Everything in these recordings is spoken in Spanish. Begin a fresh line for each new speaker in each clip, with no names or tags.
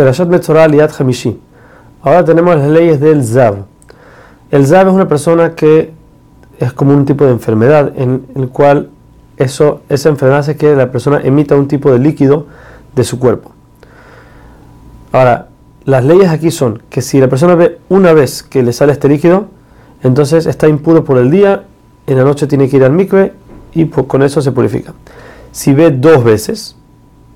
Perashat Metzorah Hamishi. Ahora tenemos las leyes del Zav. El Zav es una persona que es como un tipo de enfermedad en el cual eso, esa enfermedad hace que la persona emita un tipo de líquido de su cuerpo. Ahora, las leyes aquí son que si la persona ve una vez que le sale este líquido, entonces está impuro por el día, en la noche tiene que ir al mikve y con eso se purifica. Si ve dos veces,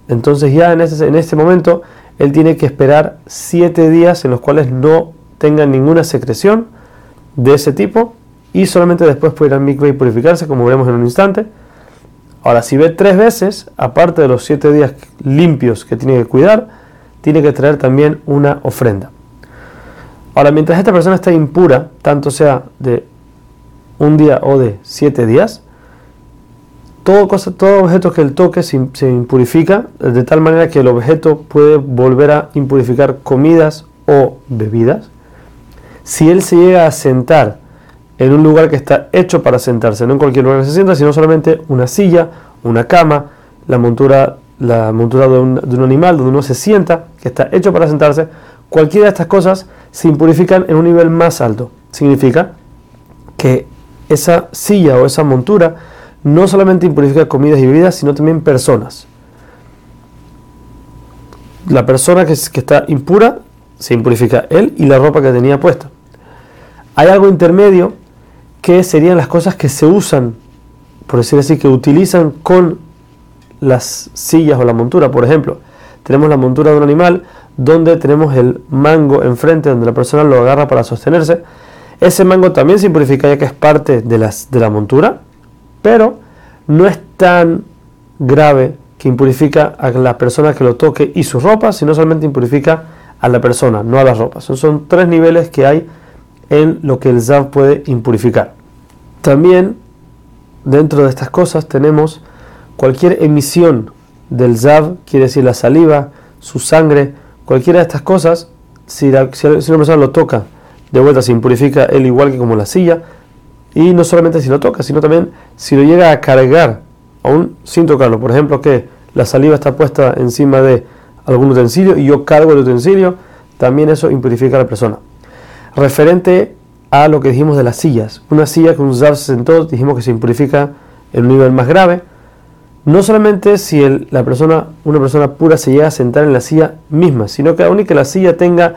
entonces ya en ese, en este momento él tiene que esperar siete días en los cuales no tenga ninguna secreción de ese tipo y solamente después puede ir al mikve y purificarse, como veremos en un instante. Ahora, si ve tres veces, aparte de los siete días limpios que tiene que cuidar, tiene que traer también una ofrenda. Ahora, mientras esta persona está impura, tanto sea de un día o de siete días, todo, cosa, objeto que él toque se, se, impurifica de tal manera que el objeto puede volver a impurificar comidas o bebidas. Si él se llega a sentar en un lugar que está hecho para sentarse, no en cualquier lugar que se sienta, sino solamente una silla, una cama, la montura, la montura de un, de un animal donde uno se sienta, que está hecho para sentarse, cualquiera de estas cosas se impurifican en un nivel más alto. Significa que esa silla o esa montura no solamente impurifica comidas y bebidas, sino también personas. La persona que, está impura se impurifica él y la ropa que tenía puesta. Hay algo intermedio que serían las cosas que se usan, por decir así, que utilizan con las sillas o la montura. Por ejemplo, tenemos la montura de un animal donde tenemos el mango enfrente, donde la persona lo agarra para sostenerse. Ese mango también se purifica ya que es parte de la montura, pero no es tan grave que impurifica a la persona que lo toque y su ropa, sino solamente impurifica a la persona, no a las ropas. Son, son tres niveles que hay en lo que el Zav puede impurificar. También dentro de estas cosas tenemos cualquier emisión del Zav, quiere decir la saliva, su sangre, cualquiera de estas cosas, si, la, si una persona lo toca, de vuelta se impurifica él igual que como la silla, y no solamente si lo toca, sino también si lo llega a cargar, aún sin tocarlo, por ejemplo que la saliva está puesta encima de algún utensilio y yo cargo el utensilio, también eso impurifica a la persona referente a lo que dijimos de las sillas. Una silla que un zav se sentó, dijimos que se impurifica en un nivel más grave. No solamente si la persona, una persona pura se llega a sentar en la silla misma, sino que aún y que la silla tenga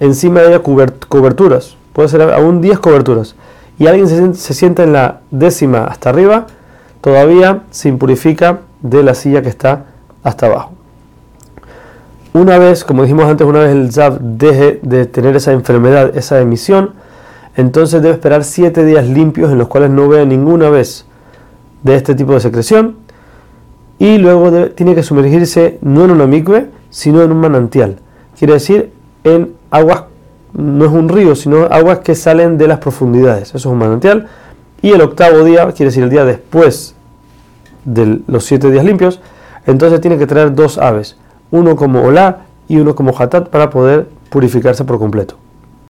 encima de ella coberturas, puede ser aún 10 coberturas, y alguien se, sienta en la décima hasta arriba, todavía se impurifica de la silla que está hasta abajo. Una vez, como dijimos antes, una vez el ZAV deje de tener esa enfermedad, esa emisión, entonces debe esperar siete días limpios en los cuales no vea ninguna vez de este tipo de secreción y luego tiene que sumergirse no en una micve, sino en un manantial. Quiere decir en aguas, no es un río, sino aguas que salen de las profundidades. Eso es un manantial. Y el octavo día, quiere decir el día después de los siete días limpios, entonces tiene que traer dos aves uno como Olá y uno como Hatat para poder purificarse por completo.